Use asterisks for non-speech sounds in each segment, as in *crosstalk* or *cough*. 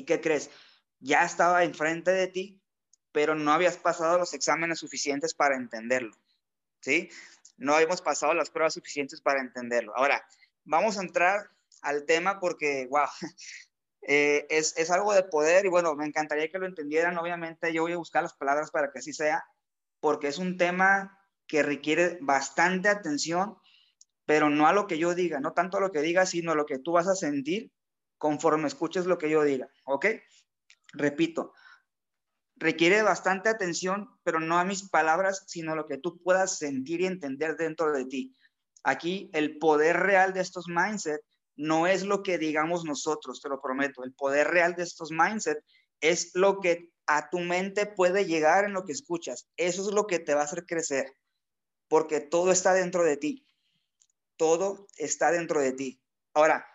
¿Y qué crees? Ya estaba enfrente de ti, pero no habías pasado los exámenes suficientes para entenderlo. ¿Sí? No habíamos pasado las pruebas suficientes para entenderlo. Ahora, vamos a entrar al tema porque, wow, *laughs* eh, es, es, algo de poder y bueno, me encantaría que lo entendieran. Obviamente yo voy a buscar las palabras para que así sea, porque es un tema que requiere bastante atención, pero no a lo que yo diga, no tanto a lo que diga, sino a lo que tú vas a sentir conforme escuches lo que yo diga, ¿ok? Repito, requiere bastante atención, pero no a mis palabras, sino a lo que tú puedas sentir y entender dentro de ti. Aquí el poder real de estos mindset no es lo que digamos nosotros, te lo prometo. El poder real de estos mindset es lo que a tu mente puede llegar en lo que escuchas. Eso es lo que te va a hacer crecer, porque todo está dentro de ti. Todo está dentro de ti. Ahora,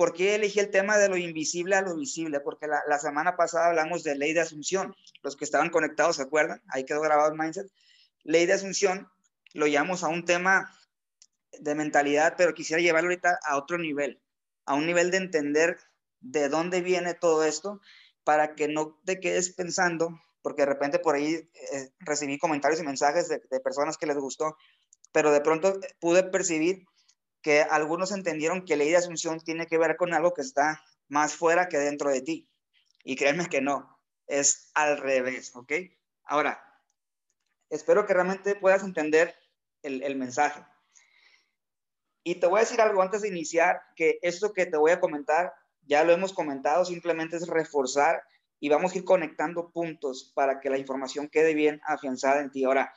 ¿por qué elegí el tema de lo invisible a lo visible? Porque la, semana pasada hablamos de ley de asunción. Los que estaban conectados, ¿se acuerdan? Ahí quedó grabado el mindset. Ley de asunción lo llamamos a un tema de mentalidad, pero quisiera llevarlo ahorita a otro nivel, a un nivel de entender de dónde viene todo esto para que no te quedes pensando, porque de repente por ahí eh, recibí comentarios y mensajes de, de, personas que les gustó, pero de pronto pude percibir que algunos entendieron que ley de asunción tiene que ver con algo que está más fuera que dentro de ti. Y créanme que no, es al revés, ¿ok? Ahora, espero que realmente puedas entender el, el mensaje. Y te voy a decir algo antes de iniciar, que esto que te voy a comentar, ya lo hemos comentado, simplemente es reforzar y vamos a ir conectando puntos para que la información quede bien afianzada en ti. Ahora,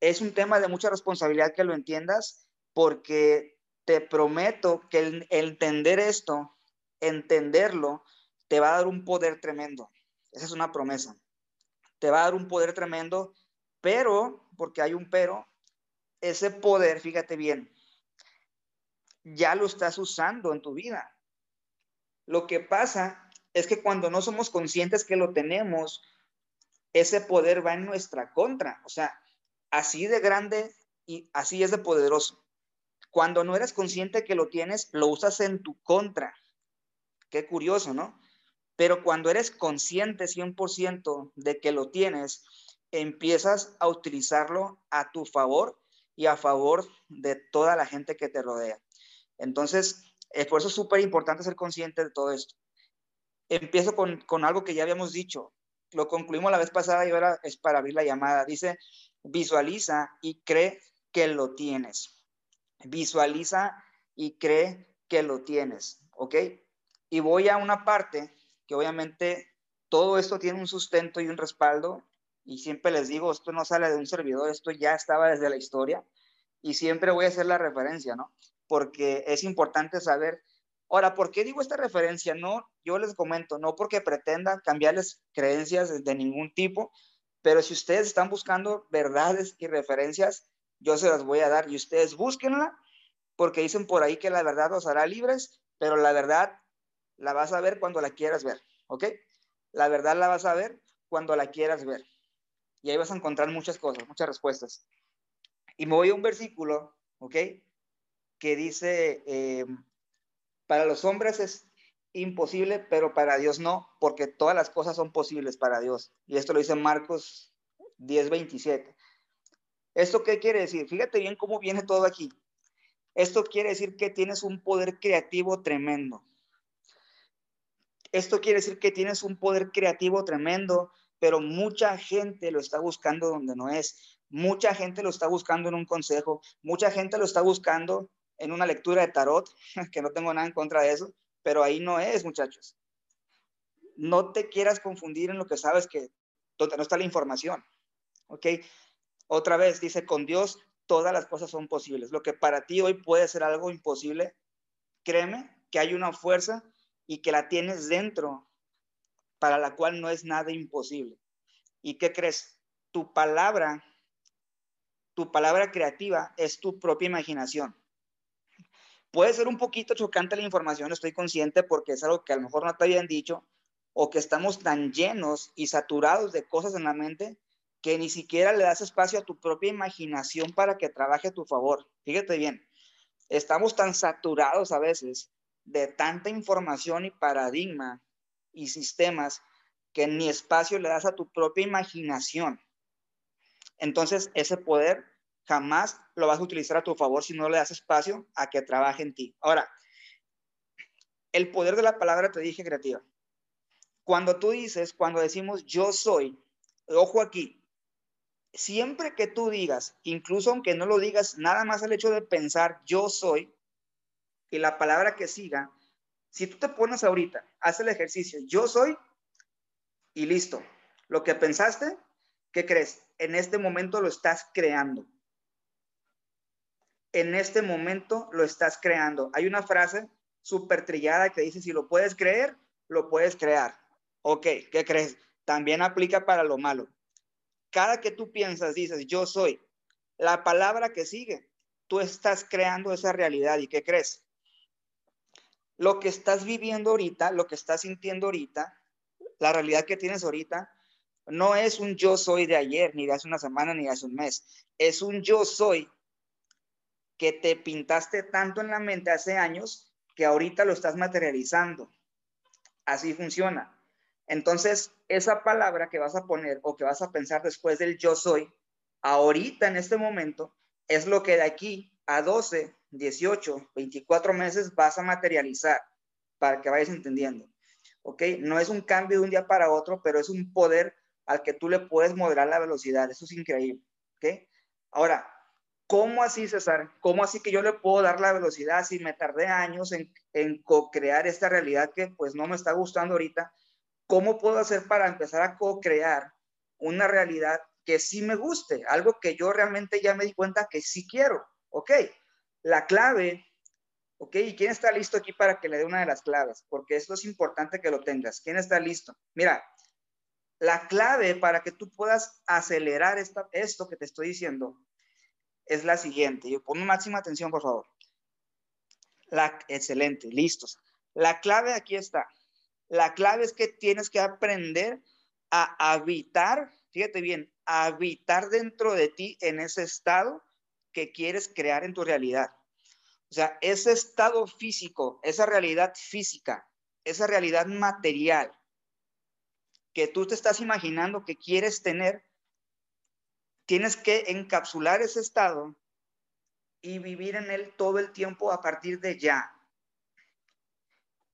es un tema de mucha responsabilidad que lo entiendas, porque te prometo que entender esto, entenderlo, te va a dar un poder tremendo. Esa es una promesa. Te va a dar un poder tremendo, pero, porque hay un pero, ese poder, fíjate bien, ya lo estás usando en tu vida. Lo que pasa es que cuando no somos conscientes que lo tenemos, ese poder va en nuestra contra. O sea, así de grande y así es de poderoso. Cuando no eres consciente que lo tienes, lo usas en tu contra. Qué curioso, ¿no? Pero cuando eres consciente 100% de que lo tienes, empiezas a utilizarlo a tu favor y a favor de toda la gente que te rodea. Entonces, es por eso es súper importante ser consciente de todo esto. Empiezo con, con, algo que ya habíamos dicho. Lo concluimos la vez pasada y ahora es para abrir la llamada. Dice, visualiza y cree que lo tienes. Visualiza y cree que lo tienes, ¿ok? Y voy a una parte que obviamente todo esto tiene un sustento y un respaldo. Y siempre les digo, esto no sale de un servidor, esto ya estaba desde la historia. Y siempre voy a hacer la referencia, ¿no? porque es importante saber. Ahora, ¿por qué digo esta referencia? No, yo les comento, no porque pretenda cambiarles creencias de ningún tipo, pero si ustedes están buscando verdades y referencias, yo se las voy a dar y ustedes búsquenla, porque dicen por ahí que la verdad os hará libres, pero la verdad la vas a ver cuando la quieras ver, ¿ok? La verdad la vas a ver cuando la quieras ver. Y ahí vas a encontrar muchas cosas, muchas respuestas. Y me voy a un versículo, ¿ok? que dice, eh, para los hombres es imposible, pero para Dios no, porque todas las cosas son posibles para Dios. Y esto lo dice Marcos 10, 27. ¿Esto qué quiere decir? Fíjate bien cómo viene todo aquí. Esto quiere decir que tienes un poder creativo tremendo. Esto quiere decir que tienes un poder creativo tremendo, pero mucha gente lo está buscando donde no es. Mucha gente lo está buscando en un consejo, mucha gente lo está buscando en una lectura de tarot, *laughs* que no tengo nada en contra de eso, pero ahí no es, muchachos. No te quieras confundir en lo que sabes que donde no está la información. ¿Ok? Otra vez dice, con Dios todas las cosas son posibles. Lo que para ti hoy puede ser algo imposible, créeme que hay una fuerza y que la tienes dentro para la cual no es nada imposible. ¿Y qué crees? Tu palabra, tu palabra creativa es tu propia imaginación. Puede ser un poquito chocante la información, estoy consciente, porque es algo que a lo mejor no te habían dicho, o que estamos tan llenos y saturados de cosas en la mente que ni siquiera le das espacio a tu propia imaginación para que trabaje a tu favor. Fíjate bien, estamos tan saturados a veces de tanta información y paradigma y sistemas que ni espacio le das a tu propia imaginación. Entonces, ese poder jamás lo vas a utilizar a tu favor si no le das espacio a que trabaje en ti. Ahora, el poder de la palabra te dije creativa. Cuando tú dices, cuando decimos yo soy, ojo aquí, siempre que tú digas, incluso aunque no lo digas, nada más el hecho de pensar yo soy y la palabra que siga, si tú te pones ahorita, haz el ejercicio, yo soy y listo. Lo que pensaste, ¿qué crees? En este momento lo estás creando. En este momento lo estás creando. Hay una frase súper trillada que dice, si lo puedes creer, lo puedes crear. Ok, ¿qué crees? También aplica para lo malo cada que tú piensas, dices, yo soy, la palabra que sigue, tú estás creando esa realidad. ¿Y qué crees? Lo que estás viviendo ahorita, lo que estás sintiendo ahorita, la realidad que tienes ahorita, no es un yo soy de ayer, ni de hace una semana, ni de hace un mes. Es un yo soy que te pintaste tanto en la mente hace años que ahorita lo estás materializando. Así funciona. Entonces, esa palabra que vas a poner o que vas a pensar después del yo soy, ahorita en este momento, es lo que de aquí a 12, 18, 24 meses vas a materializar para que vayas entendiendo. ¿Ok? No es un cambio de un día para otro, pero es un poder al que tú le puedes moderar la velocidad. Eso es increíble. ¿Ok? Ahora, ¿cómo así, César? ¿Cómo así que yo le puedo dar la velocidad si me tardé años en, en co-crear esta realidad que pues no me está gustando ahorita? ¿Cómo puedo hacer para empezar a co-crear una realidad que sí me guste? Algo que yo realmente ya me di cuenta que sí quiero. Ok, la clave, ok, ¿y quién está listo aquí para que le dé una de las claves? Porque esto es importante que lo tengas. ¿Quién está listo? Mira, la clave para que tú puedas acelerar esto que te estoy diciendo es la siguiente. Yo pongo máxima atención, por favor. La, excelente, listos. La clave aquí está. La clave es que tienes que aprender a habitar, fíjate bien, a habitar dentro de ti en ese estado que quieres crear en tu realidad. O sea, ese estado físico, esa realidad física, esa realidad material que tú te estás imaginando que quieres tener, tienes que encapsular ese estado y vivir en él todo el tiempo a partir de ya.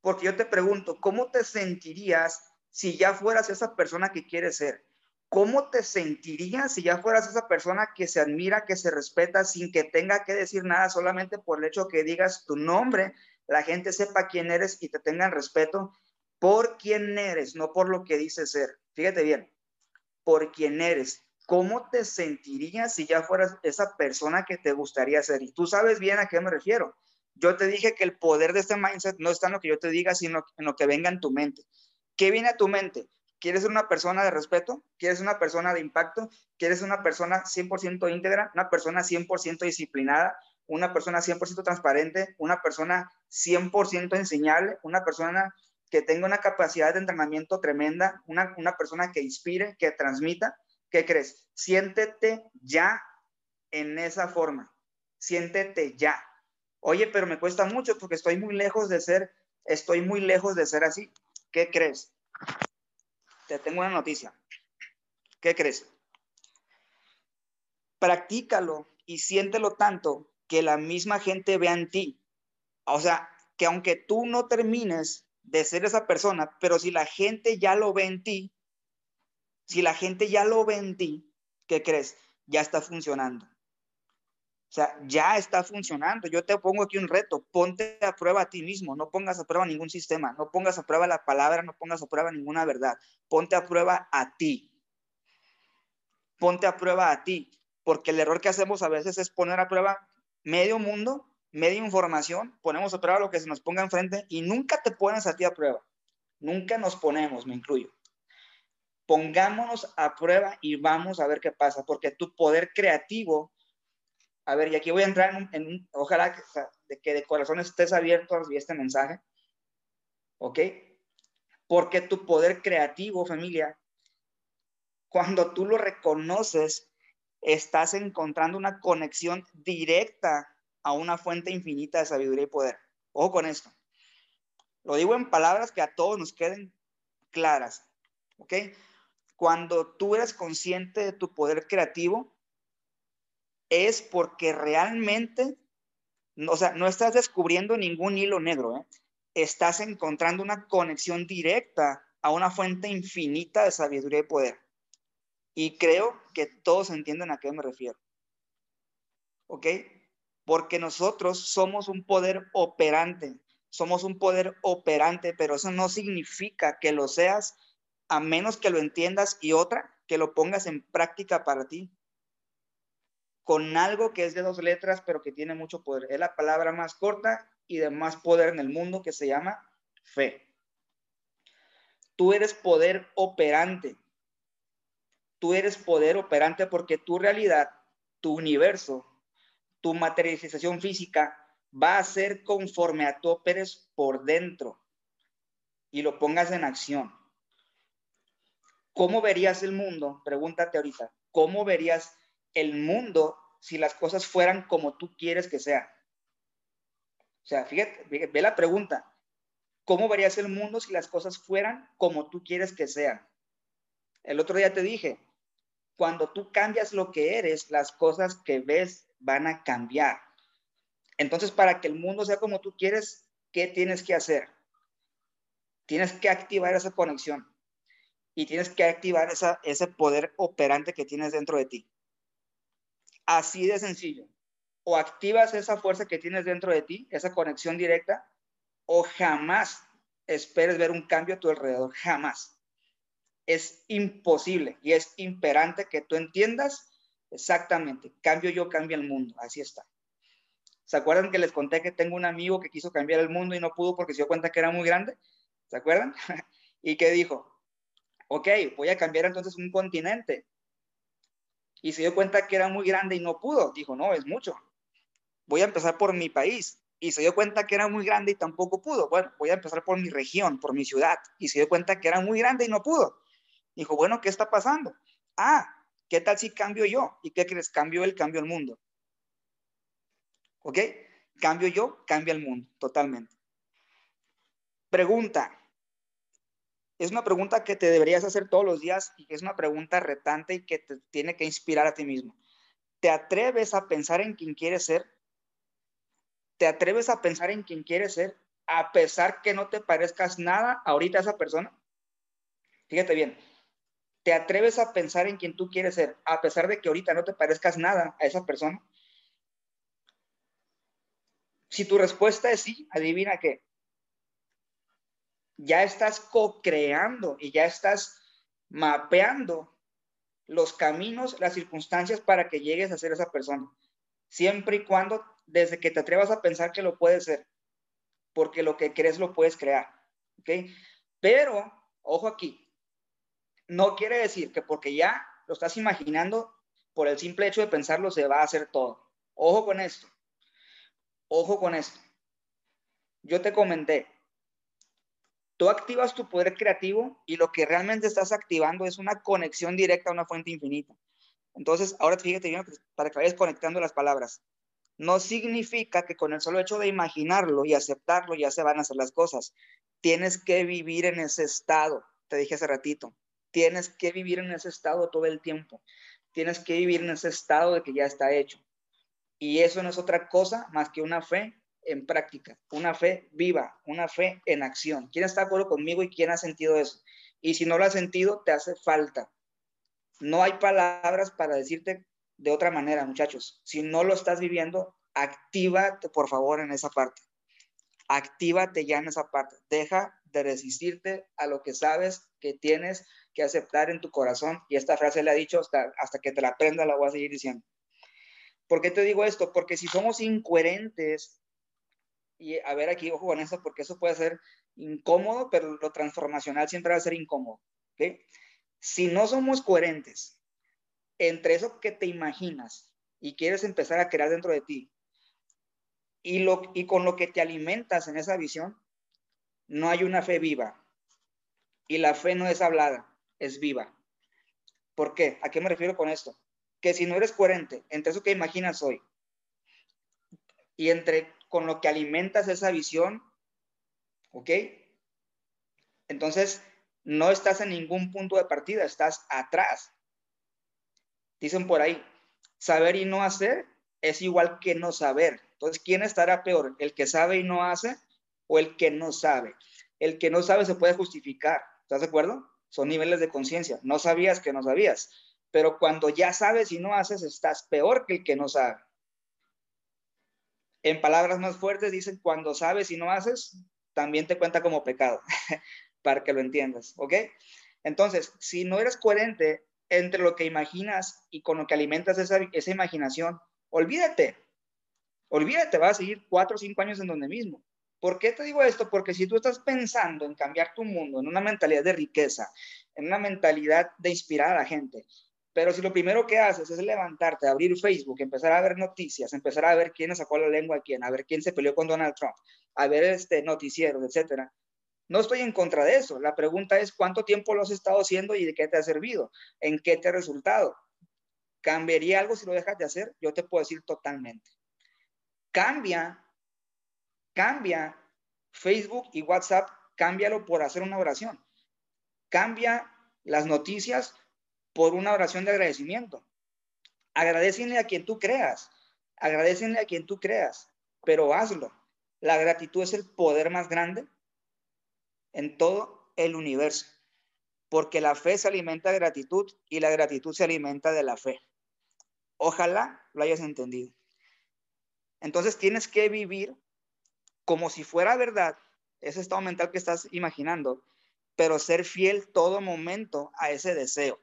Porque yo te pregunto, ¿cómo te sentirías si ya fueras esa persona que quieres ser? ¿Cómo te sentirías si ya fueras esa persona que se admira, que se respeta sin que tenga que decir nada solamente por el hecho que digas tu nombre, la gente sepa quién eres y te tengan respeto por quién eres, no por lo que dices ser? Fíjate bien, por quién eres. ¿Cómo te sentirías si ya fueras esa persona que te gustaría ser? Y tú sabes bien a qué me refiero. Yo te dije que el poder de este mindset no está en lo que yo te diga, sino en lo que venga en tu mente. ¿Qué viene a tu mente? ¿Quieres ser una persona de respeto? ¿Quieres una persona de impacto? ¿Quieres una persona 100% íntegra? ¿Una persona 100% disciplinada? ¿Una persona 100% transparente? ¿Una persona 100% enseñable? ¿Una persona que tenga una capacidad de entrenamiento tremenda? ¿Una, una persona que inspire, que transmita? ¿Qué crees? Siéntete ya en esa forma. Siéntete ya. Oye, pero me cuesta mucho porque estoy muy lejos de ser, estoy muy lejos de ser así. ¿Qué crees? Te tengo una noticia. ¿Qué crees? Practícalo y siéntelo tanto que la misma gente vea en ti. O sea, que aunque tú no termines de ser esa persona, pero si la gente ya lo ve en ti, si la gente ya lo ve en ti, ¿qué crees? Ya está funcionando. O sea, ya está funcionando. Yo te pongo aquí un reto. Ponte a prueba a ti mismo. No pongas a prueba ningún sistema. No pongas a prueba la palabra. No pongas a prueba ninguna verdad. Ponte a prueba a ti. Ponte a prueba a ti. Porque el error que hacemos a veces es poner a prueba medio mundo, media información. Ponemos a prueba lo que se nos ponga enfrente y nunca te pones a ti a prueba. Nunca nos ponemos, me incluyo. Pongámonos a prueba y vamos a ver qué pasa. Porque tu poder creativo a ver, y aquí voy a entrar en un, ojalá que, de que de corazón estés abierto a recibir este mensaje, ¿ok? Porque tu poder creativo, familia, cuando tú lo reconoces, estás encontrando una conexión directa a una fuente infinita de sabiduría y poder. Ojo con esto. Lo digo en palabras que a todos nos queden claras, ¿ok? Cuando tú eres consciente de tu poder creativo, es porque realmente, o sea, no estás descubriendo ningún hilo negro, ¿eh? estás encontrando una conexión directa a una fuente infinita de sabiduría y poder. Y creo que todos entienden a qué me refiero. ¿Ok? Porque nosotros somos un poder operante, somos un poder operante, pero eso no significa que lo seas a menos que lo entiendas y otra, que lo pongas en práctica para ti con algo que es de dos letras, pero que tiene mucho poder. Es la palabra más corta y de más poder en el mundo que se llama fe. Tú eres poder operante. Tú eres poder operante porque tu realidad, tu universo, tu materialización física va a ser conforme a tu operes por dentro y lo pongas en acción. ¿Cómo verías el mundo? Pregúntate ahorita. ¿Cómo verías el mundo si las cosas fueran como tú quieres que sean? O sea, fíjate, ve la pregunta. ¿Cómo verías el mundo si las cosas fueran como tú quieres que sean? El otro día te dije, cuando tú cambias lo que eres, las cosas que ves van a cambiar. Entonces, para que el mundo sea como tú quieres, ¿qué tienes que hacer? Tienes que activar esa conexión y tienes que activar ese poder operante que tienes dentro de ti. Así de sencillo. O activas esa fuerza que tienes dentro de ti, esa conexión directa, o jamás esperes ver un cambio a tu alrededor. Jamás. Es imposible y es imperante que tú entiendas exactamente. Cambio yo, cambia el mundo. Así está. ¿Se acuerdan que les conté que tengo un amigo que quiso cambiar el mundo y no pudo porque se dio cuenta que era muy grande? ¿Se acuerdan? *laughs* y que dijo, ok, voy a cambiar entonces un continente. Y se dio cuenta que era muy grande y no pudo. Dijo, no, es mucho. Voy a empezar por mi país. Y se dio cuenta que era muy grande y tampoco pudo. Bueno, voy a empezar por mi región, por mi ciudad. Y se dio cuenta que era muy grande y no pudo. Dijo, bueno, ¿qué está pasando? Ah, ¿qué tal si cambio yo? ¿Y qué crees? Cambio el cambio el mundo. ¿Ok? Cambio yo, cambia el mundo, totalmente. Pregunta, es una pregunta que te deberías hacer todos los días y que es una pregunta retante y que te tiene que inspirar a ti mismo. ¿Te atreves a pensar en quien quieres ser? ¿Te atreves a pensar en quien quieres ser a pesar que no te parezcas nada ahorita a esa persona? Fíjate bien, ¿te atreves a pensar en quien tú quieres ser a pesar de que ahorita no te parezcas nada a esa persona? Si tu respuesta es sí, adivina qué ya estás co-creando y ya estás mapeando los caminos, las circunstancias para que llegues a ser esa persona. Siempre y cuando, desde que te atrevas a pensar que lo puedes ser, porque lo que crees lo puedes crear. ¿Ok? Pero, ojo aquí, no quiere decir que porque ya lo estás imaginando, por el simple hecho de pensarlo, se va a hacer todo. Ojo con esto. Ojo con esto. Yo te comenté, Tú activas tu poder creativo y lo que realmente estás activando es una conexión directa a una fuente infinita. Entonces, ahora fíjate bien para que vayas conectando las palabras. No significa que con el solo hecho de imaginarlo y aceptarlo ya se van a hacer las cosas. Tienes que vivir en ese estado, te dije hace ratito. Tienes que vivir en ese estado todo el tiempo. Tienes que vivir en ese estado de que ya está hecho. Y eso no es otra cosa más que una fe en práctica, una fe viva, una fe en acción. ¿Quién está de acuerdo conmigo y quién ha sentido eso? Y si no lo has sentido, te hace falta. No hay palabras para decirte de otra manera, muchachos. Si no lo estás viviendo, actívate, por favor, en esa parte. Actívate ya en esa parte. Deja de resistirte a lo que sabes que tienes que aceptar en tu corazón. Y esta frase le ha dicho hasta, hasta que te la aprenda, la voy a seguir diciendo. ¿Por qué te digo esto? Porque si somos incoherentes y a ver aquí, ojo con eso, porque eso puede ser incómodo, pero lo transformacional siempre va a ser incómodo. Si no somos coherentes entre eso que te imaginas y quieres empezar a crear dentro de ti y, y con lo que te alimentas en esa visión, no hay una fe viva. Y la fe no es hablada, es viva. ¿Por qué? ¿A qué me refiero con esto? Que si no eres coherente entre eso que imaginas hoy y entre con lo que alimentas esa visión, ¿ok? Entonces, no estás en ningún punto de partida, estás atrás. Dicen por ahí, saber y no hacer es igual que no saber. Entonces, ¿quién estará peor? ¿El que sabe y no hace o el que no sabe? El que no sabe se puede justificar. ¿Estás de acuerdo? Son niveles de conciencia. No sabías que no sabías. Pero cuando ya sabes y no haces, estás peor que el que no sabe. En palabras más fuertes dicen, cuando sabes y no haces, también te cuenta como pecado, *laughs* para que lo entiendas, ¿ok? Entonces, si no eres coherente entre lo que imaginas y con lo que alimentas esa, imaginación, olvídate, olvídate, vas a seguir cuatro o cinco años en donde mismo. ¿Por qué te digo esto? Porque si tú estás pensando en cambiar tu mundo, en una mentalidad de riqueza, en una mentalidad de inspirar a la gente, pero si lo primero que haces es levantarte, abrir Facebook, empezar a ver noticias, empezar a ver quién sacó la lengua a quién, a ver quién se peleó con Donald Trump, a ver este noticieros, etcétera. No estoy en contra de eso. La pregunta es cuánto tiempo lo has estado haciendo y de qué te ha servido, en qué te ha resultado. ¿Cambiaría algo si lo dejas de hacer? Yo te puedo decir totalmente. Cambia, cambia Facebook y WhatsApp, cámbialo por hacer una oración. Cambia las noticias por una oración de agradecimiento. Agradecele a quien tú creas, agradecele a quien tú creas, pero hazlo. La gratitud es el poder más grande en todo el universo, porque la fe se alimenta de gratitud y la gratitud se alimenta de la fe. Ojalá lo hayas entendido. Entonces tienes que vivir como si fuera verdad ese estado mental que estás imaginando, pero ser fiel todo momento a ese deseo.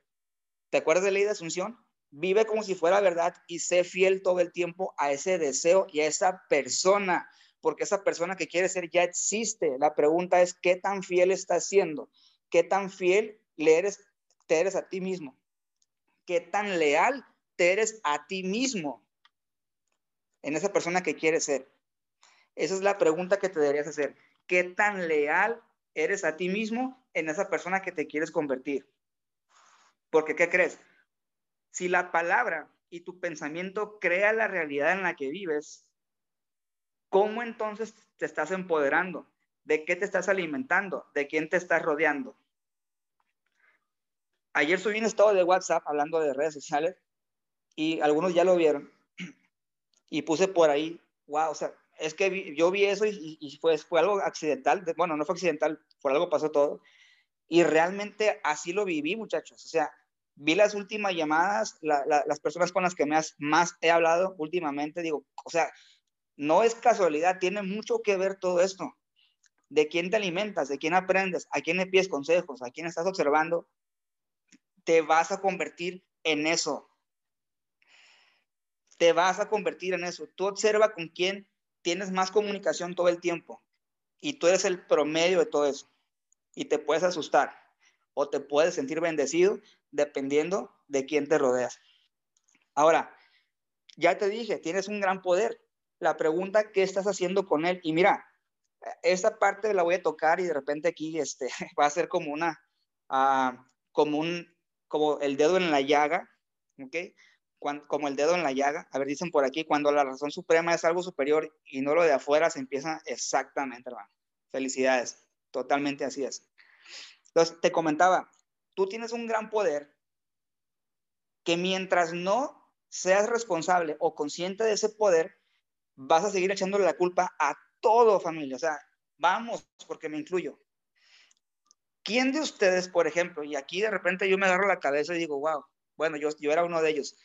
¿Te acuerdas de la ley de Asunción? Vive como si fuera verdad y sé fiel todo el tiempo a ese deseo y a esa persona, porque esa persona que quiere ser ya existe. La pregunta es, ¿qué tan fiel estás siendo? ¿Qué tan fiel le eres, te eres a ti mismo? ¿Qué tan leal te eres a ti mismo en esa persona que quieres ser? Esa es la pregunta que te deberías hacer. ¿Qué tan leal eres a ti mismo en esa persona que te quieres convertir? Porque, ¿qué crees? Si la palabra y tu pensamiento crea la realidad en la que vives, ¿cómo entonces te estás empoderando? ¿De qué te estás alimentando? ¿De quién te estás rodeando? Ayer subí un estado de WhatsApp hablando de redes sociales y algunos ya lo vieron *clears throat* y puse por ahí, wow, o sea, es que yo vi eso y, fue, fue algo accidental, bueno, no fue accidental, por algo pasó todo, y realmente así lo viví, muchachos. O sea, vi las últimas llamadas, las personas con las que más, más he hablado últimamente, digo, o sea, no es casualidad, tiene mucho que ver todo esto. De quién te alimentas, de quién aprendes, a quién le pides consejos, a quién estás observando, te vas a convertir en eso. Te vas a convertir en eso. Tú observa con quién tienes más comunicación todo el tiempo y tú eres el promedio de todo eso y te puedes asustar o te puedes sentir bendecido dependiendo de quién te rodeas. Ahora, ya te dije, tienes un gran poder. La pregunta, ¿qué estás haciendo con él? Y mira, esta parte la voy a tocar y de repente aquí este, *laughs* va a ser como una, uh, como un, como el dedo en la llaga, ¿ok? como el dedo en la llaga. A ver, dicen por aquí, cuando la razón suprema es algo superior y no lo de afuera, se empieza exactamente, hermano. Felicidades. Totalmente así es. Te comentaba, tú tienes un gran poder que mientras no seas responsable o consciente de ese poder, vas a seguir echándole la culpa a todo familia. O sea, vamos, porque me incluyo. ¿Quién de ustedes, por ejemplo, y aquí de repente yo me agarro la cabeza y digo, wow, bueno, yo era uno de ellos.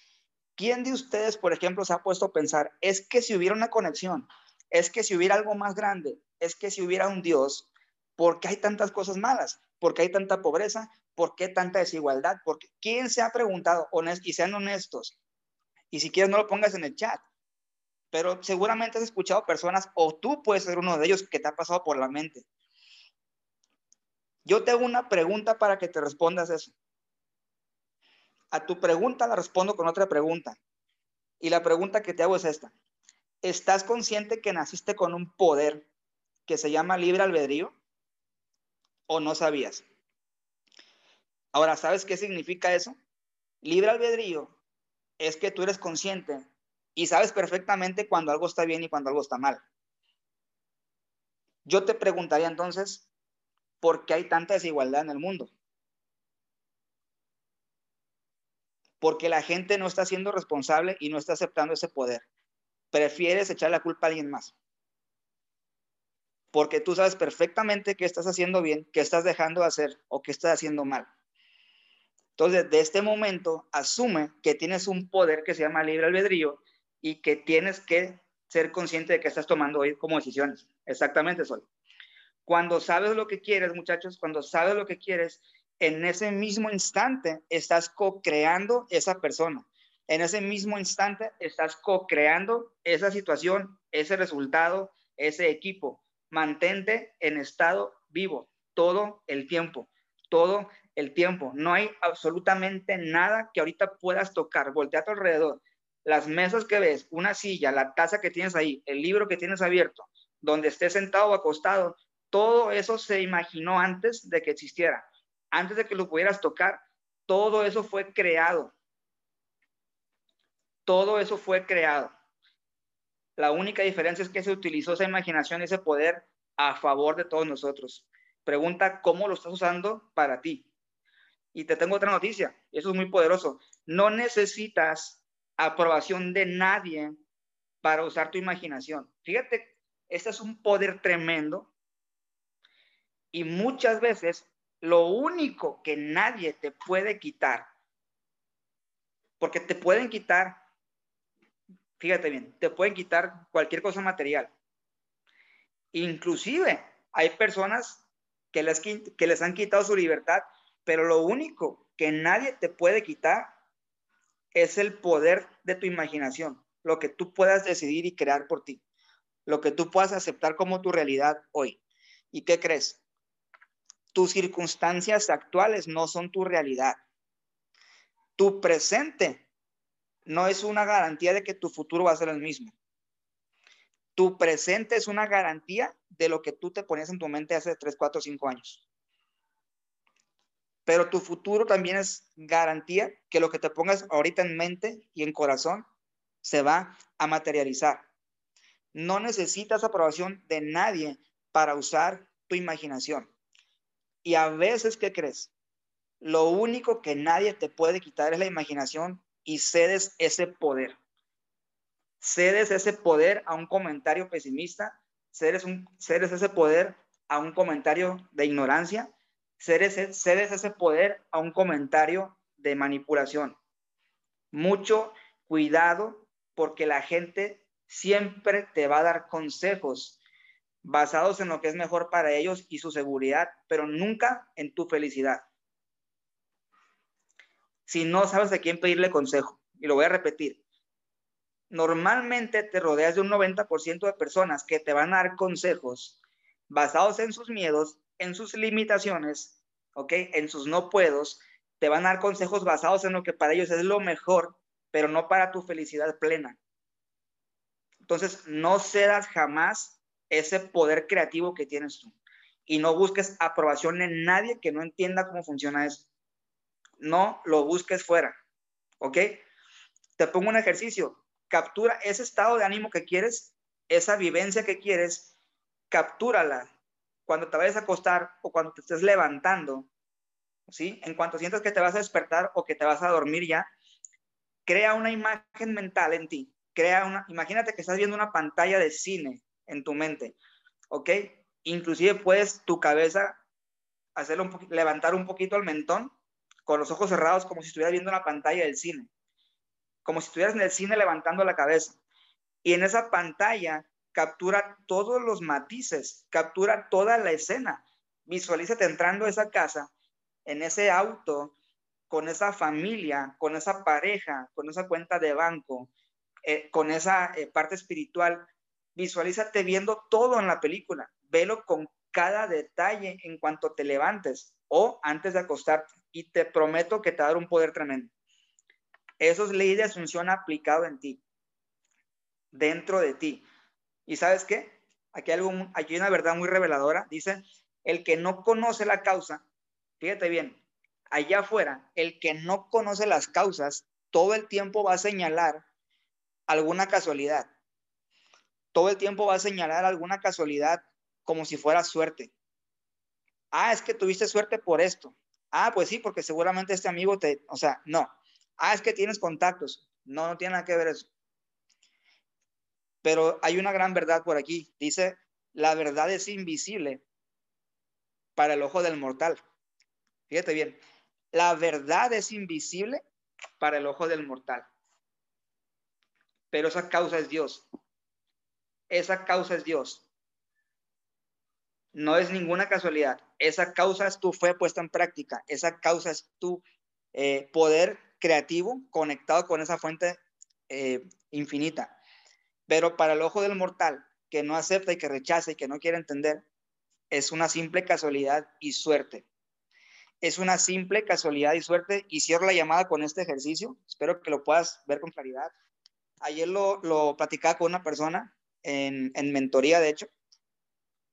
¿Quién de ustedes, por ejemplo, se ha puesto a pensar, es que si hubiera una conexión, es que si hubiera algo más grande, es que si hubiera un Dios, ¿Por qué hay tantas cosas malas? ¿Por qué hay tanta pobreza? ¿Por qué tanta desigualdad? Porque ¿quién se ha preguntado? y sean honestos. Y si quieres no lo pongas en el chat. Pero seguramente has escuchado personas, o tú puedes ser uno de ellos que te ha pasado por la mente. Yo te hago una pregunta para que te respondas eso. A tu pregunta la respondo con otra pregunta. Y la pregunta que te hago es esta. ¿Estás consciente que naciste con un poder que se llama libre albedrío? O no sabías. Ahora, ¿sabes qué significa eso? Libre albedrío es que tú eres consciente y sabes perfectamente cuando algo está bien y cuando algo está mal. Yo te preguntaría entonces, ¿por qué hay tanta desigualdad en el mundo? Porque la gente no está siendo responsable y no está aceptando ese poder. Prefieres echar la culpa a alguien más. Porque tú sabes perfectamente qué estás haciendo bien, qué estás dejando de hacer o qué estás haciendo mal. Entonces, de este momento, asume que tienes un poder que se llama libre albedrío y que tienes que ser consciente de que estás tomando hoy como decisiones. Exactamente, Sol. Cuando sabes lo que quieres, muchachos, cuando sabes lo que quieres, en ese mismo instante estás co-creando esa persona. En ese mismo instante estás co-creando esa situación, ese resultado, ese equipo. Mantente en estado vivo todo el tiempo, todo el tiempo. No hay absolutamente nada que ahorita puedas tocar. Voltea a tu alrededor. Las mesas que ves, una silla, la taza que tienes ahí, el libro que tienes abierto, donde estés sentado o acostado, todo eso se imaginó antes de que existiera. Antes de que lo pudieras tocar, todo eso fue creado. Todo eso fue creado. La única diferencia es que se utilizó esa imaginación, ese poder a favor de todos nosotros. Pregunta cómo lo estás usando para ti. Y te tengo otra noticia, eso es muy poderoso. No necesitas aprobación de nadie para usar tu imaginación. Fíjate, este es un poder tremendo y muchas veces lo único que nadie te puede quitar, porque te pueden quitar, fíjate bien, te pueden quitar cualquier cosa material. Inclusive hay personas que les, han quitado su libertad, pero lo único que nadie te puede quitar es el poder de tu imaginación, lo que tú puedas decidir y crear por ti, lo que tú puedas aceptar como tu realidad hoy. ¿Y qué crees? Tus circunstancias actuales no son tu realidad. Tu presente no es una garantía de que tu futuro va a ser el mismo. Tu presente es una garantía de lo que tú te ponías en tu mente hace 3, 4, 5 años. Pero tu futuro también es garantía que lo que te pongas ahorita en mente y en corazón se va a materializar. No necesitas aprobación de nadie para usar tu imaginación. Y a veces, ¿qué crees? Lo único que nadie te puede quitar es la imaginación y cedes ese poder. Cedes ese poder a un comentario pesimista, cedes, un, cedes ese poder a un comentario de ignorancia, cedes, cedes ese poder a un comentario de manipulación. Mucho cuidado porque la gente siempre te va a dar consejos basados en lo que es mejor para ellos y su seguridad, pero nunca en tu felicidad. Si no sabes a quién pedirle consejo, y lo voy a repetir, normalmente te rodeas de un 90% de personas que te van a dar consejos basados en sus miedos, en sus limitaciones, ¿ok? En sus no puedos, te van a dar consejos basados en lo que para ellos es lo mejor, pero no para tu felicidad plena. Entonces, no cedas jamás ese poder creativo que tienes tú. Y no busques aprobación en nadie que no entienda cómo funciona eso. No lo busques fuera. ¿Ok? Te pongo un ejercicio. Captura ese estado de ánimo que quieres, esa vivencia que quieres, captúrala cuando te vayas a acostar o cuando te estés levantando. ¿Sí? En cuanto sientas que te vas a despertar o que te vas a dormir ya, crea una imagen mental en ti. Crea una, imagínate que estás viendo una pantalla de cine en tu mente, ¿ok? Inclusive puedes tu cabeza hacerlo un levantar un poquito al mentón con los ojos cerrados como si estuvieras viendo una pantalla del cine, como si estuvieras en el cine levantando la cabeza. Y en esa pantalla captura todos los matices, captura toda la escena. Visualízate entrando a esa casa, en ese auto, con esa familia, con esa pareja, con esa cuenta de banco, eh, con esa eh, parte espiritual visualízate viendo todo en la película, velo con cada detalle en cuanto te levantes o antes de acostarte y te prometo que te va un poder tremendo. Eso es ley de asunción aplicado en ti, dentro de ti. ¿Y sabes qué? Aquí, algo, aquí hay una verdad muy reveladora. Dice, el que no conoce la causa, fíjate bien, allá afuera, el que no conoce las causas, todo el tiempo va a señalar alguna casualidad todo el tiempo va a señalar alguna casualidad como si fuera suerte. Ah, es que tuviste suerte por esto. Ah, pues sí, porque seguramente este amigo te, o sea, no. Ah, es que tienes contactos. No, no tiene nada que ver eso. Pero hay una gran verdad por aquí. Dice, la verdad es invisible para el ojo del mortal. Fíjate bien, la verdad es invisible para el ojo del mortal. Pero esa causa es Dios. Esa causa es Dios. No es ninguna casualidad. Esa causa es tu fe puesta en práctica. Esa causa es tu eh, poder creativo conectado con esa fuente eh, infinita. Pero para el ojo del mortal, que no acepta y que rechaza y que no quiere entender, es una simple casualidad y suerte. Es una simple casualidad y suerte. Y cierro la llamada con este ejercicio. Espero que lo puedas ver con claridad. Ayer lo, lo platicaba con una persona en, en mentoría, de hecho,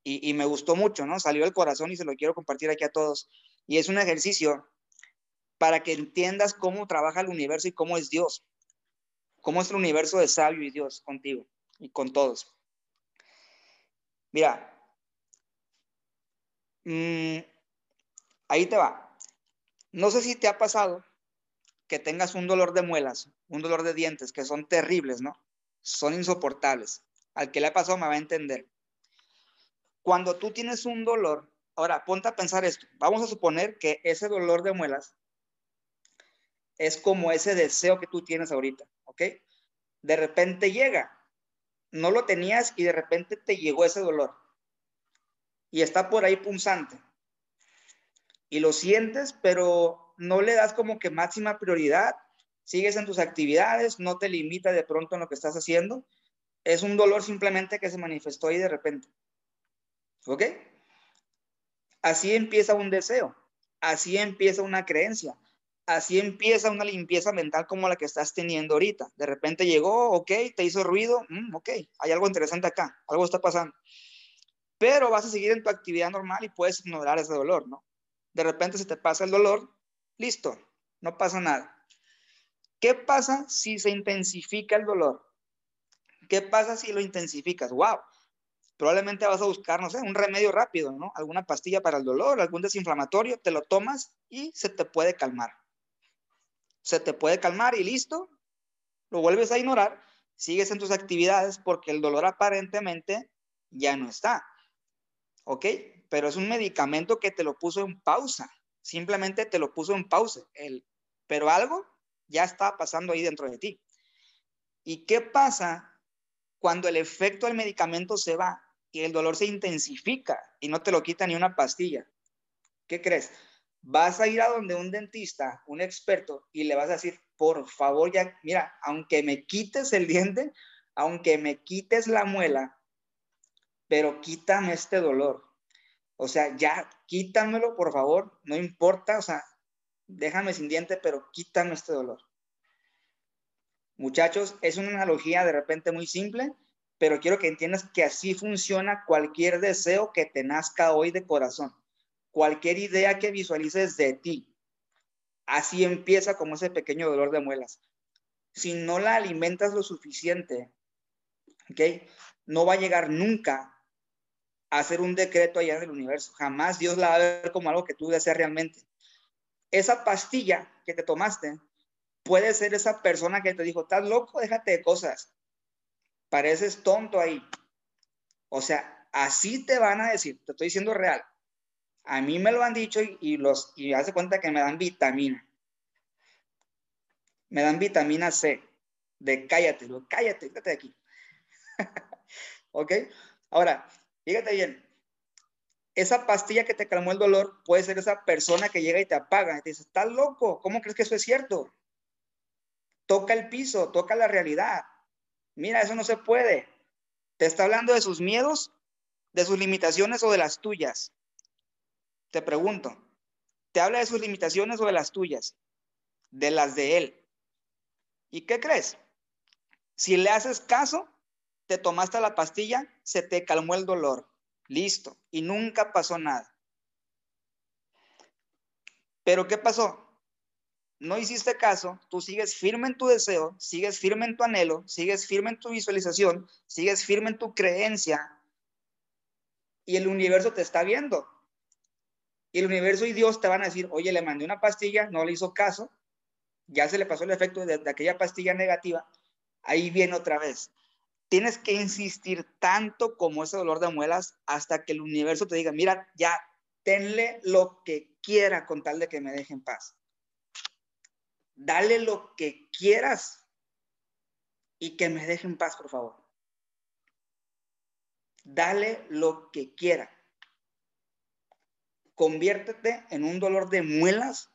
y, me gustó mucho, ¿no? Salió del corazón y se lo quiero compartir aquí a todos. Y es un ejercicio para que entiendas cómo trabaja el universo y cómo es Dios, cómo es el universo de sabio y Dios contigo y con todos. Mira, mmm, ahí te va. No sé si te ha pasado que tengas un dolor de muelas, un dolor de dientes, que son terribles, ¿no? Son insoportables. Al que le ha pasado me va a entender. Cuando tú tienes un dolor, ahora ponte a pensar esto. Vamos a suponer que ese dolor de muelas es como ese deseo que tú tienes ahorita, ¿ok? De repente llega. No lo tenías y de repente te llegó ese dolor. Y está por ahí punzante. Y lo sientes, pero no le das como que máxima prioridad. Sigues en tus actividades, no te limita de pronto en lo que estás haciendo. Es un dolor simplemente que se manifestó ahí de repente. ¿Ok? Así empieza un deseo, así empieza una creencia, así empieza una limpieza mental como la que estás teniendo ahorita. De repente llegó, ok, te hizo ruido, mm, ok, hay algo interesante acá, algo está pasando. Pero vas a seguir en tu actividad normal y puedes ignorar ese dolor, ¿no? De repente se te pasa el dolor, listo, no pasa nada. ¿Qué pasa si se intensifica el dolor? ¿Qué pasa si lo intensificas? ¡Wow! Probablemente vas a buscar, no sé, un remedio rápido, ¿no? Alguna pastilla para el dolor, algún desinflamatorio, te lo tomas y se te puede calmar. Se te puede calmar y listo, lo vuelves a ignorar, sigues en tus actividades porque el dolor aparentemente ya no está. ¿Ok? Pero es un medicamento que te lo puso en pausa, simplemente te lo puso en pausa, el, pero algo ya está pasando ahí dentro de ti. ¿Y qué pasa cuando el efecto del medicamento se va y el dolor se intensifica y no te lo quita ni una pastilla. ¿Qué crees? Vas a ir a donde un dentista, un experto, y le vas a decir, por favor, ya, mira, aunque me quites el diente, aunque me quites la muela, pero quítame este dolor. O sea, ya quítamelo, por favor, no importa, o sea, déjame sin diente, pero quítame este dolor. Muchachos, es una analogía de repente muy simple, pero quiero que entiendas que así funciona cualquier deseo que te nazca hoy de corazón, cualquier idea que visualices de ti. Así empieza como ese pequeño dolor de muelas. Si no la alimentas lo suficiente, ¿ok? No va a llegar nunca a hacer un decreto allá en el universo. Jamás Dios la va a ver como algo que tú deseas realmente. Esa pastilla que te tomaste puede ser esa persona que te dijo, estás loco, déjate de cosas pareces tonto ahí. O sea, así te van a decir, te estoy diciendo real. A mí me lo han dicho y, los y hace cuenta que me dan vitamina. Me dan vitamina C. De cállate, cállate, cállate de aquí. *laughs* ¿Ok? Ahora, fíjate bien. Esa pastilla que te calmó el dolor puede ser esa persona que llega y te apaga. Y te dice, estás loco, ¿cómo crees que eso es cierto? Toca el piso, toca la realidad. Mira, eso no se puede. Te está hablando de sus miedos, de sus limitaciones o de las tuyas. Te pregunto, ¿te habla de sus limitaciones o de las tuyas? De las de él. ¿Y qué crees? Si le haces caso, te tomaste la pastilla, se te calmó el dolor. Listo. Y nunca pasó nada. Pero ¿qué pasó? No hiciste caso, tú sigues firme en tu deseo, sigues firme en tu anhelo, sigues firme en tu visualización, sigues firme en tu creencia y el universo te está viendo. Y el universo y Dios te van a decir, oye, le mandé una pastilla, no le hizo caso, ya se le pasó el efecto de, de aquella pastilla negativa, ahí viene otra vez. Tienes que insistir tanto como ese dolor de muelas hasta que el universo te diga, mira, ya, tenle lo que quiera con tal de que me deje en paz. Dale lo que quieras y que me deje en paz, por favor. Dale lo que quiera. Conviértete en un dolor de muelas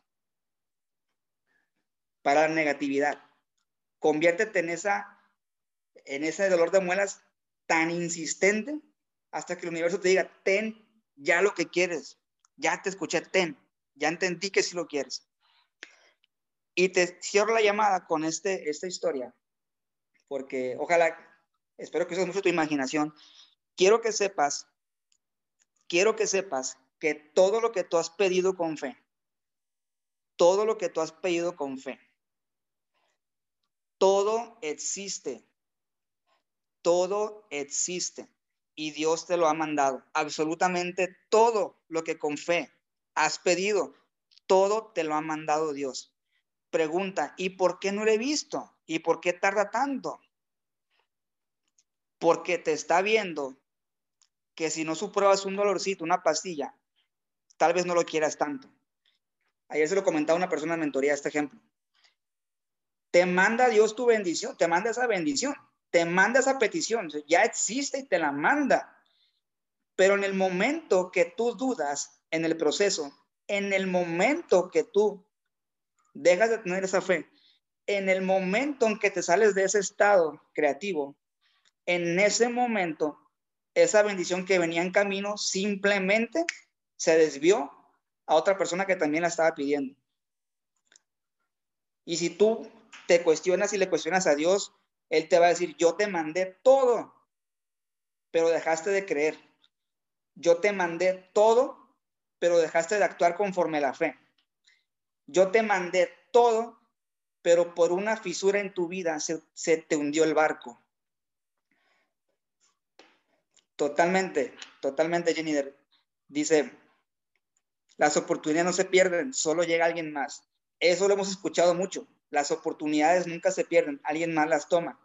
para la negatividad. Conviértete en, esa, en ese dolor de muelas tan insistente hasta que el universo te diga, ten ya lo que quieres, ya te escuché, ten, ya entendí que sí lo quieres. Y te cierro la llamada con este, esta historia, porque ojalá, espero que uses mucho tu imaginación. Quiero que sepas, quiero que sepas que todo lo que tú has pedido con fe, todo lo que tú has pedido con fe, todo existe, todo existe y Dios te lo ha mandado. Absolutamente todo lo que con fe has pedido, todo te lo ha mandado Dios pregunta, ¿y por qué no lo he visto? ¿Y por qué tarda tanto? Porque te está viendo que si no supruebas un dolorcito, una pastilla, tal vez no lo quieras tanto. Ayer se lo comentaba una persona en mentoría este ejemplo. Te manda Dios tu bendición, te manda esa bendición, te manda esa petición, ya existe y te la manda. Pero en el momento que tú dudas en el proceso, en el momento que tú dejas de tener esa fe. En el momento en que te sales de ese estado creativo, en ese momento, esa bendición que venía en camino simplemente se desvió a otra persona que también la estaba pidiendo. Y si tú te cuestionas y le cuestionas a Dios, Él te va a decir, yo te mandé todo, pero dejaste de creer. Yo te mandé todo, pero dejaste de actuar conforme a la fe. Yo te mandé todo, pero por una fisura en tu vida se, te hundió el barco. Totalmente, totalmente, Jenny. Dice, las oportunidades no se pierden, solo llega alguien más. Eso lo hemos escuchado mucho. Las oportunidades nunca se pierden, alguien más las toma.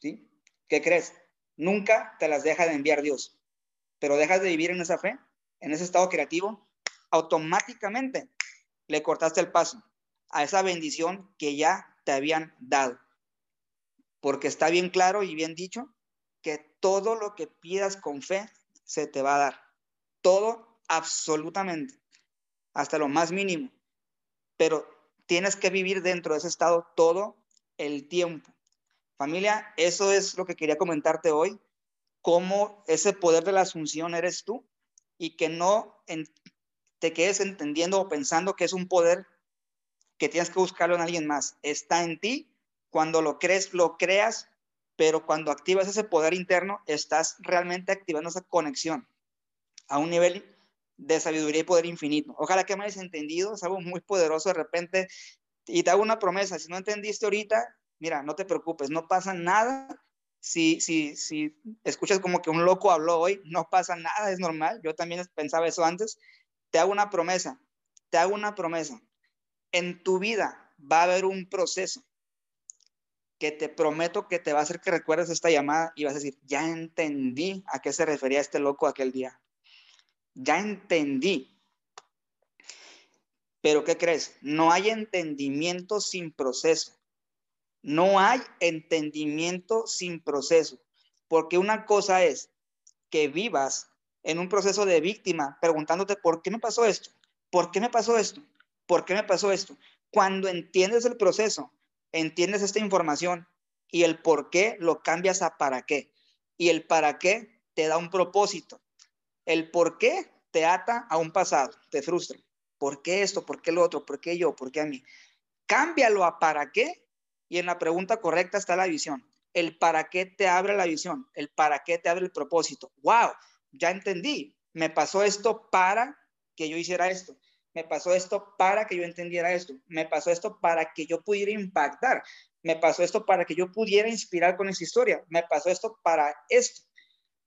¿Sí? ¿Qué crees? Nunca te las deja de enviar Dios. Pero dejas de vivir en esa fe, en ese estado creativo, automáticamente le cortaste el paso a esa bendición que ya te habían dado. Porque está bien claro y bien dicho que todo lo que pidas con fe se te va a dar. Todo, absolutamente, hasta lo más mínimo. Pero tienes que vivir dentro de ese estado todo el tiempo. Familia, eso es lo que quería comentarte hoy, cómo ese poder de la asunción eres tú y que no te quedes entendiendo o pensando que es un poder que tienes que buscarlo en alguien más. Está en ti. Cuando lo crees, lo creas, pero cuando activas ese poder interno, estás realmente activando esa conexión a un nivel de sabiduría y poder infinito. Ojalá que me hayas entendido, es algo muy poderoso de repente. Y te hago una promesa, si no entendiste ahorita, mira, no te preocupes, no pasa nada. Si, si, si escuchas como que un loco habló hoy, no pasa nada, es normal. Yo también pensaba eso antes te hago una promesa, te hago una promesa. En tu vida va a haber un proceso que te prometo que te va a hacer que recuerdes esta llamada y vas a decir, ya entendí a qué se refería este loco aquel día. Ya entendí. Pero ¿qué crees? No hay entendimiento sin proceso. No hay entendimiento sin proceso. Porque una cosa es que vivas en un proceso de víctima, preguntándote, ¿por qué me pasó esto? ¿Por qué me pasó esto? ¿Por qué me pasó esto? Cuando entiendes el proceso, entiendes esta información y el por qué lo cambias a para qué. Y el para qué te da un propósito. El por qué te ata a un pasado, te frustra. ¿Por qué esto? ¿Por qué lo otro? ¿Por qué yo? ¿Por qué a mí? Cámbialo a para qué y en la pregunta correcta está la visión. El para qué te abre la visión, el para qué te abre el propósito. ¡Wow! Ya entendí, me pasó esto para que yo hiciera esto, me pasó esto para que yo entendiera esto, me pasó esto para que yo pudiera impactar, me pasó esto para que yo pudiera inspirar con esa historia, me pasó esto para esto.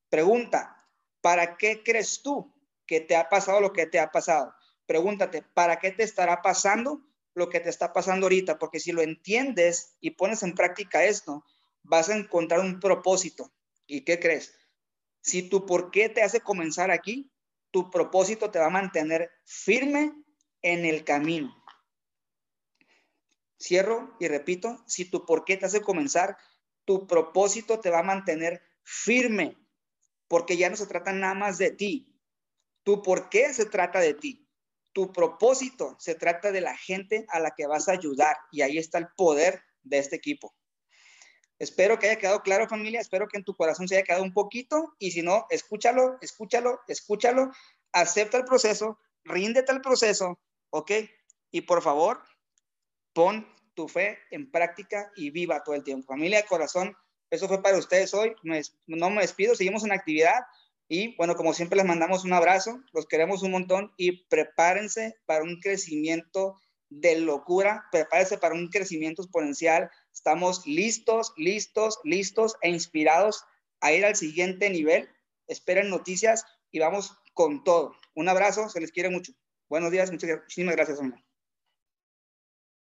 Pregunta, ¿para qué crees tú que te ha pasado lo que te ha pasado. Pregúntate, ¿para qué te estará pasando lo que te está pasando ahorita? Porque si lo entiendes y pones en práctica esto, vas a encontrar un propósito. ¿Y qué crees? Si tu por qué te hace comenzar aquí, tu propósito te va a mantener firme en el camino. Cierro y repito, si tu por qué te hace comenzar, tu propósito te va a mantener firme, porque ya no se trata nada más de ti. Tu por qué se trata de ti. Tu propósito se trata de la gente a la que vas a ayudar y ahí está el poder de este equipo. Espero que haya quedado claro familia, espero que en tu corazón se haya quedado un poquito y si no, escúchalo, escúchalo, escúchalo, acepta el proceso, ríndete al proceso, ¿ok? Y por favor, pon tu fe en práctica y viva todo el tiempo. Familia de corazón, eso fue para ustedes hoy. no me despido, seguimos en actividad. Y bueno, como siempre les mandamos un abrazo, los queremos un montón y prepárense para un crecimiento de locura, prepárense para un crecimiento exponencial. Estamos listos, listos, listos e inspirados a ir al siguiente nivel. Esperen noticias y vamos con todo. Un abrazo, se les quiere mucho. Buenos días, muchísimas gracias, hombre.